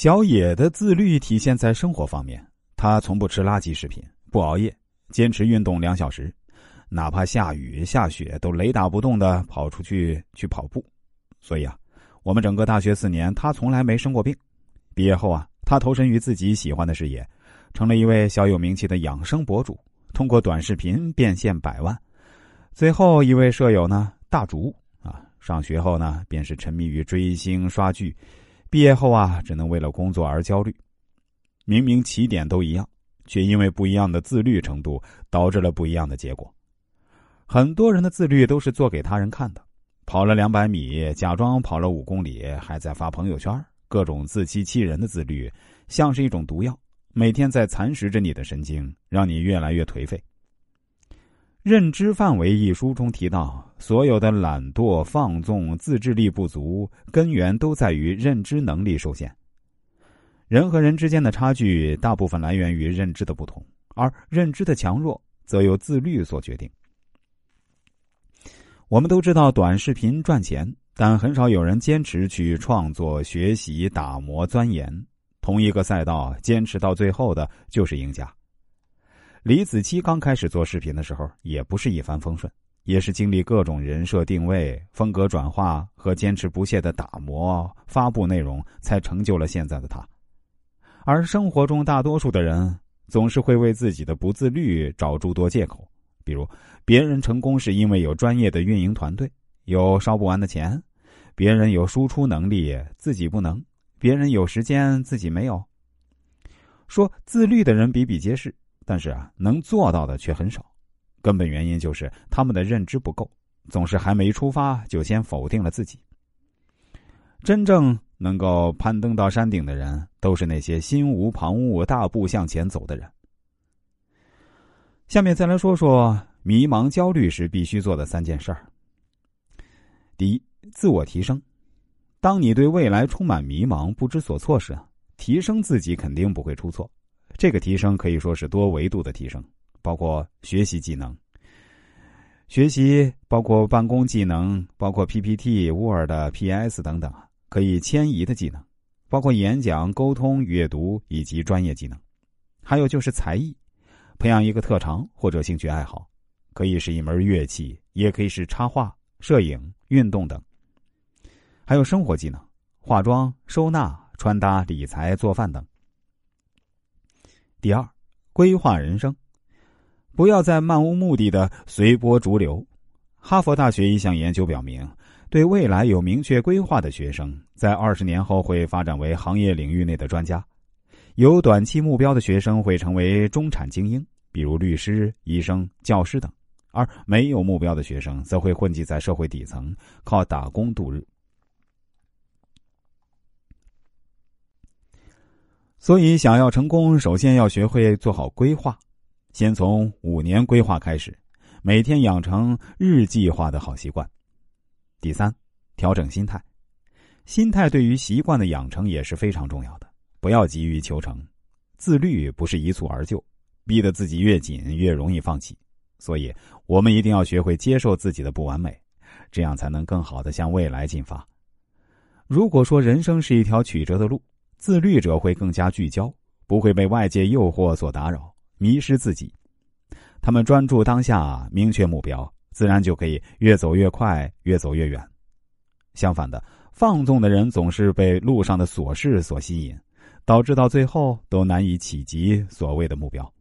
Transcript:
小野的自律体现在生活方面，他从不吃垃圾食品，不熬夜，坚持运动两小时，哪怕下雨下雪都雷打不动的跑出去去跑步。所以啊，我们整个大学四年，他从来没生过病。毕业后啊，他投身于自己喜欢的事业，成了一位小有名气的养生博主，通过短视频变现百万。最后一位舍友呢，大竹啊，上学后呢，便是沉迷于追星刷剧。毕业后啊，只能为了工作而焦虑。明明起点都一样，却因为不一样的自律程度，导致了不一样的结果。很多人的自律都是做给他人看的，跑了两百米，假装跑了五公里，还在发朋友圈，各种自欺欺人的自律，像是一种毒药，每天在蚕食着你的神经，让你越来越颓废。《认知范围》一书中提到，所有的懒惰、放纵、自制力不足，根源都在于认知能力受限。人和人之间的差距，大部分来源于认知的不同，而认知的强弱，则由自律所决定。我们都知道短视频赚钱，但很少有人坚持去创作、学习、打磨、钻研。同一个赛道，坚持到最后的就是赢家。李子柒刚开始做视频的时候，也不是一帆风顺，也是经历各种人设定位、风格转化和坚持不懈的打磨、发布内容，才成就了现在的他。而生活中大多数的人，总是会为自己的不自律找诸多借口，比如别人成功是因为有专业的运营团队，有烧不完的钱；别人有输出能力，自己不能；别人有时间，自己没有。说自律的人比比皆是。但是啊，能做到的却很少，根本原因就是他们的认知不够，总是还没出发就先否定了自己。真正能够攀登到山顶的人，都是那些心无旁骛、大步向前走的人。下面再来说说迷茫、焦虑时必须做的三件事儿。第一，自我提升。当你对未来充满迷茫、不知所措时，提升自己肯定不会出错。这个提升可以说是多维度的提升，包括学习技能、学习包括办公技能，包括 PPT、Word、PS 等等可以迁移的技能，包括演讲、沟通、阅读以及专业技能，还有就是才艺，培养一个特长或者兴趣爱好，可以是一门乐器，也可以是插画、摄影、运动等，还有生活技能，化妆、收纳、穿搭、理财、做饭等。第二，规划人生，不要再漫无目的的随波逐流。哈佛大学一项研究表明，对未来有明确规划的学生，在二十年后会发展为行业领域内的专家；有短期目标的学生会成为中产精英，比如律师、医生、教师等；而没有目标的学生，则会混迹在社会底层，靠打工度日。所以，想要成功，首先要学会做好规划。先从五年规划开始，每天养成日计划的好习惯。第三，调整心态。心态对于习惯的养成也是非常重要的。不要急于求成，自律不是一蹴而就，逼得自己越紧越容易放弃。所以，我们一定要学会接受自己的不完美，这样才能更好的向未来进发。如果说人生是一条曲折的路，自律者会更加聚焦，不会被外界诱惑所打扰，迷失自己。他们专注当下，明确目标，自然就可以越走越快，越走越远。相反的，放纵的人总是被路上的琐事所吸引，导致到最后都难以企及所谓的目标。